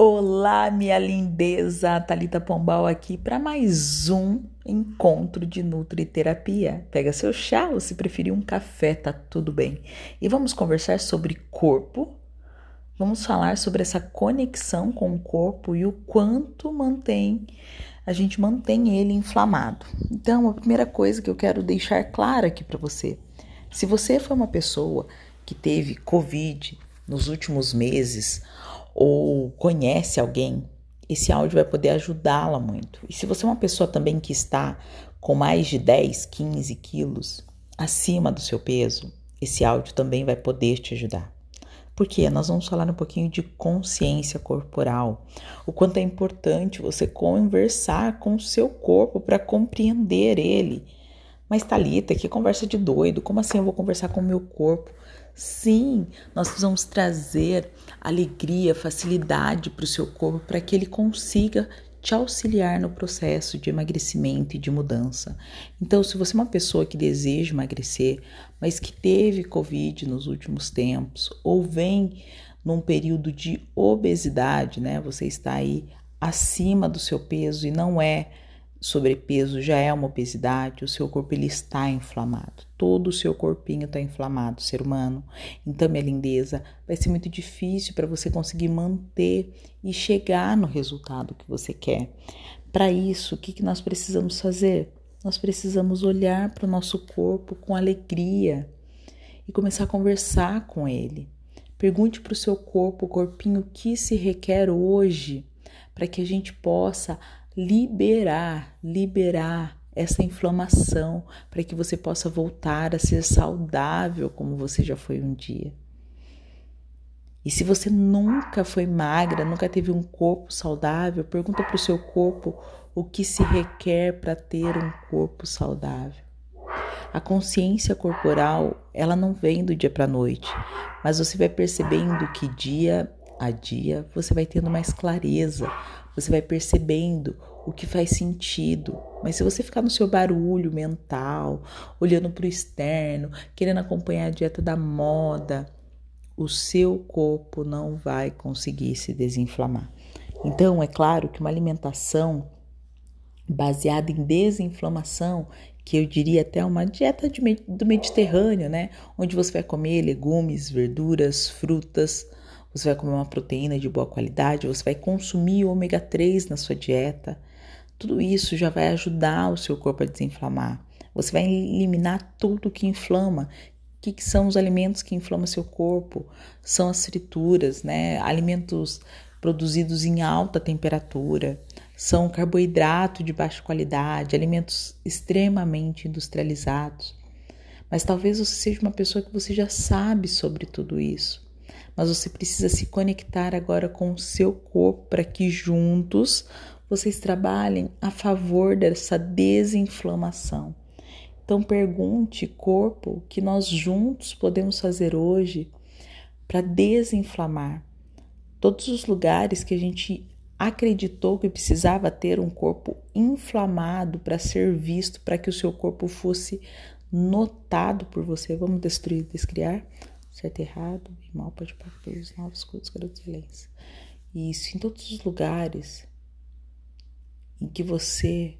Olá, minha lindeza, Talita Pombal aqui para mais um encontro de nutriterapia. Pega seu chá ou se preferir um café, tá tudo bem. E vamos conversar sobre corpo. Vamos falar sobre essa conexão com o corpo e o quanto mantém a gente mantém ele inflamado. Então, a primeira coisa que eu quero deixar clara aqui para você, se você foi uma pessoa que teve COVID nos últimos meses ou conhece alguém, esse áudio vai poder ajudá-la muito. E se você é uma pessoa também que está com mais de 10, 15 quilos acima do seu peso, esse áudio também vai poder te ajudar. Porque nós vamos falar um pouquinho de consciência corporal, o quanto é importante você conversar com o seu corpo para compreender ele. Mas Talita, que conversa de doido, como assim eu vou conversar com o meu corpo? Sim, nós precisamos trazer alegria, facilidade para o seu corpo para que ele consiga te auxiliar no processo de emagrecimento e de mudança. Então, se você é uma pessoa que deseja emagrecer, mas que teve Covid nos últimos tempos, ou vem num período de obesidade, né? Você está aí acima do seu peso e não é sobrepeso já é uma obesidade, o seu corpo ele está inflamado. Todo o seu corpinho está inflamado, ser humano. Então, minha lindeza, vai ser muito difícil para você conseguir manter e chegar no resultado que você quer. Para isso, o que, que nós precisamos fazer? Nós precisamos olhar para o nosso corpo com alegria e começar a conversar com ele. Pergunte para o seu corpo, o corpinho, o que se requer hoje para que a gente possa liberar, liberar essa inflamação para que você possa voltar a ser saudável como você já foi um dia. E se você nunca foi magra, nunca teve um corpo saudável, pergunta para o seu corpo o que se requer para ter um corpo saudável. A consciência corporal, ela não vem do dia para a noite, mas você vai percebendo que dia a dia você vai tendo mais clareza, você vai percebendo o que faz sentido. Mas se você ficar no seu barulho mental, olhando para o externo, querendo acompanhar a dieta da moda, o seu corpo não vai conseguir se desinflamar. Então, é claro que uma alimentação baseada em desinflamação, que eu diria até uma dieta de, do Mediterrâneo, né? Onde você vai comer legumes, verduras, frutas, você vai comer uma proteína de boa qualidade, você vai consumir ômega 3 na sua dieta. Tudo isso já vai ajudar o seu corpo a desinflamar. Você vai eliminar tudo que inflama. O que, que são os alimentos que inflamam seu corpo? São as frituras, né? Alimentos produzidos em alta temperatura, são carboidrato de baixa qualidade, alimentos extremamente industrializados. Mas talvez você seja uma pessoa que você já sabe sobre tudo isso mas você precisa se conectar agora com o seu corpo para que juntos vocês trabalhem a favor dessa desinflamação. Então pergunte, corpo, o que nós juntos podemos fazer hoje para desinflamar todos os lugares que a gente acreditou que precisava ter um corpo inflamado para ser visto, para que o seu corpo fosse notado por você. Vamos destruir, descriar certo e errado, bem mal pode partir os novos cultos, garotos excelência. E isso em todos os lugares em que você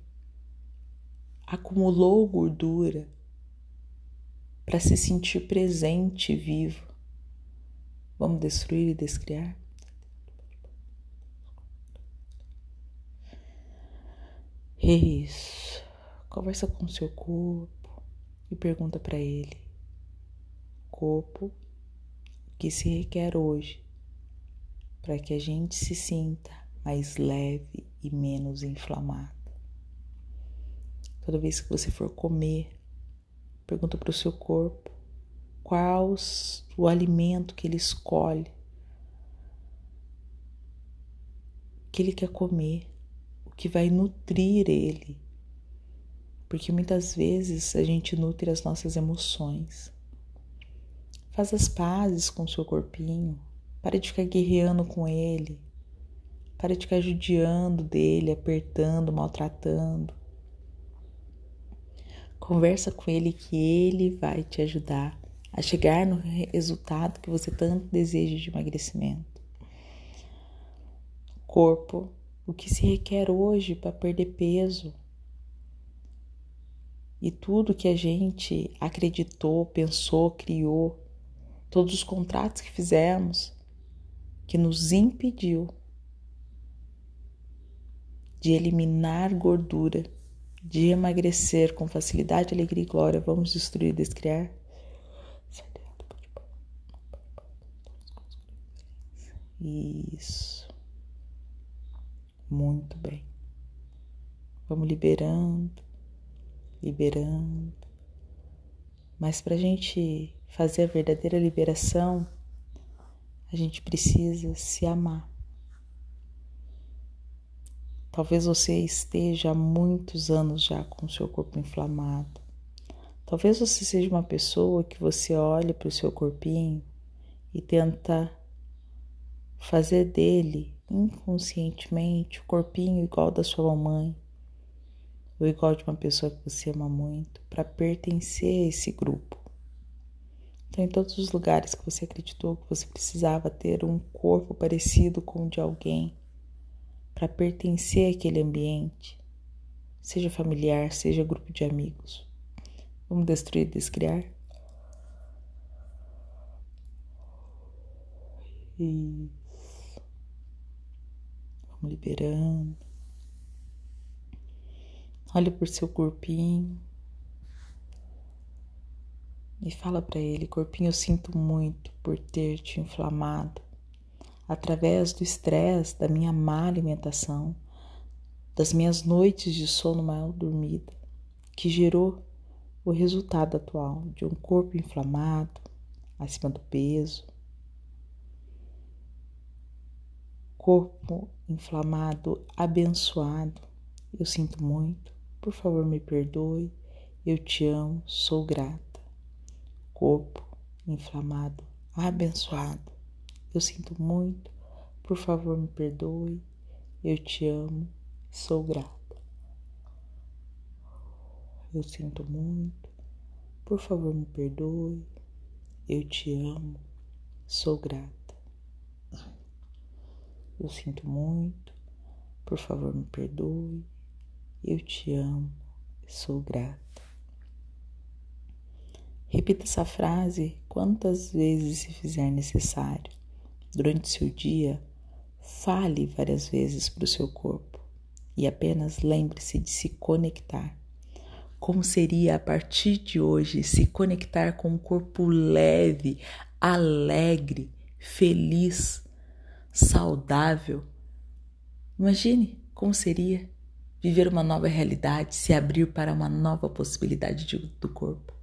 acumulou gordura para se sentir presente e vivo. Vamos destruir e descriar? Isso. Conversa com o seu corpo e pergunta para ele: Corpo, que se requer hoje para que a gente se sinta mais leve e menos inflamado. Toda vez que você for comer, pergunta para o seu corpo qual o alimento que ele escolhe, que ele quer comer, o que vai nutrir ele. Porque muitas vezes a gente nutre as nossas emoções. Faz as pazes com o seu corpinho. Para de ficar guerreando com ele. Para de ficar judiando dele, apertando, maltratando. Conversa com ele que ele vai te ajudar a chegar no resultado que você tanto deseja de emagrecimento. Corpo, o que se requer hoje para perder peso? E tudo que a gente acreditou, pensou, criou, todos os contratos que fizemos, que nos impediu de eliminar gordura, de emagrecer com facilidade, alegria e glória, vamos destruir descriar? Isso. Muito bem. Vamos liberando, liberando. Mas para a gente fazer a verdadeira liberação, a gente precisa se amar. Talvez você esteja há muitos anos já com o seu corpo inflamado. Talvez você seja uma pessoa que você olha para o seu corpinho e tenta fazer dele inconscientemente o corpinho igual da sua mamãe ou igual de uma pessoa que você ama muito para pertencer a esse grupo. Então, em todos os lugares que você acreditou que você precisava ter um corpo parecido com o de alguém para pertencer àquele ambiente, seja familiar, seja grupo de amigos, vamos destruir e descriar? Isso. Vamos liberando. Olha por seu corpinho e fala para ele: Corpinho, eu sinto muito por ter te inflamado através do estresse, da minha má alimentação, das minhas noites de sono mal dormida, que gerou o resultado atual de um corpo inflamado, acima do peso, corpo inflamado, abençoado. Eu sinto muito, por favor, me perdoe. Eu te amo, sou grata. Corpo inflamado, abençoado. Eu sinto muito, por favor, me perdoe. Eu te amo, sou grata. Eu sinto muito, por favor, me perdoe. Eu te amo, sou grata. Eu sinto muito, por favor me perdoe, eu te amo, sou grata. Repita essa frase quantas vezes se fizer necessário. Durante seu dia, fale várias vezes para o seu corpo e apenas lembre-se de se conectar. Como seria a partir de hoje se conectar com um corpo leve, alegre, feliz, saudável. Imagine como seria viver uma nova realidade, se abrir para uma nova possibilidade de, do corpo.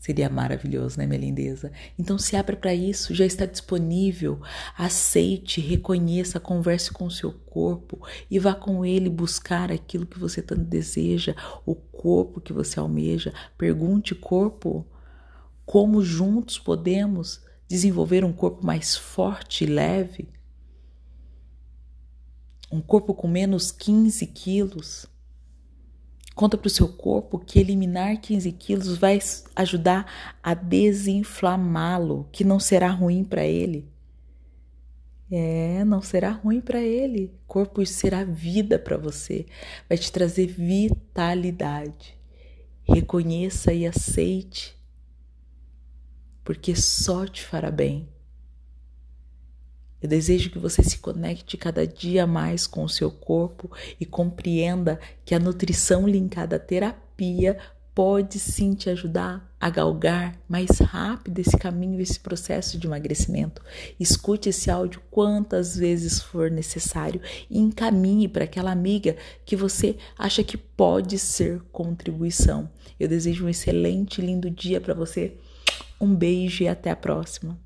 Seria maravilhoso, né, minha lindeza? Então se abra para isso, já está disponível. Aceite, reconheça, converse com o seu corpo e vá com ele buscar aquilo que você tanto deseja, o corpo que você almeja. Pergunte, corpo, como juntos podemos desenvolver um corpo mais forte e leve? um corpo com menos 15 quilos. Conta para o seu corpo que eliminar 15 quilos vai ajudar a desinflamá-lo, que não será ruim para ele. É, não será ruim para ele. Corpo será vida para você, vai te trazer vitalidade. Reconheça e aceite, porque só te fará bem. Eu desejo que você se conecte cada dia mais com o seu corpo e compreenda que a nutrição linkada à terapia pode sim te ajudar a galgar mais rápido esse caminho, esse processo de emagrecimento. Escute esse áudio quantas vezes for necessário e encaminhe para aquela amiga que você acha que pode ser contribuição. Eu desejo um excelente, lindo dia para você. Um beijo e até a próxima.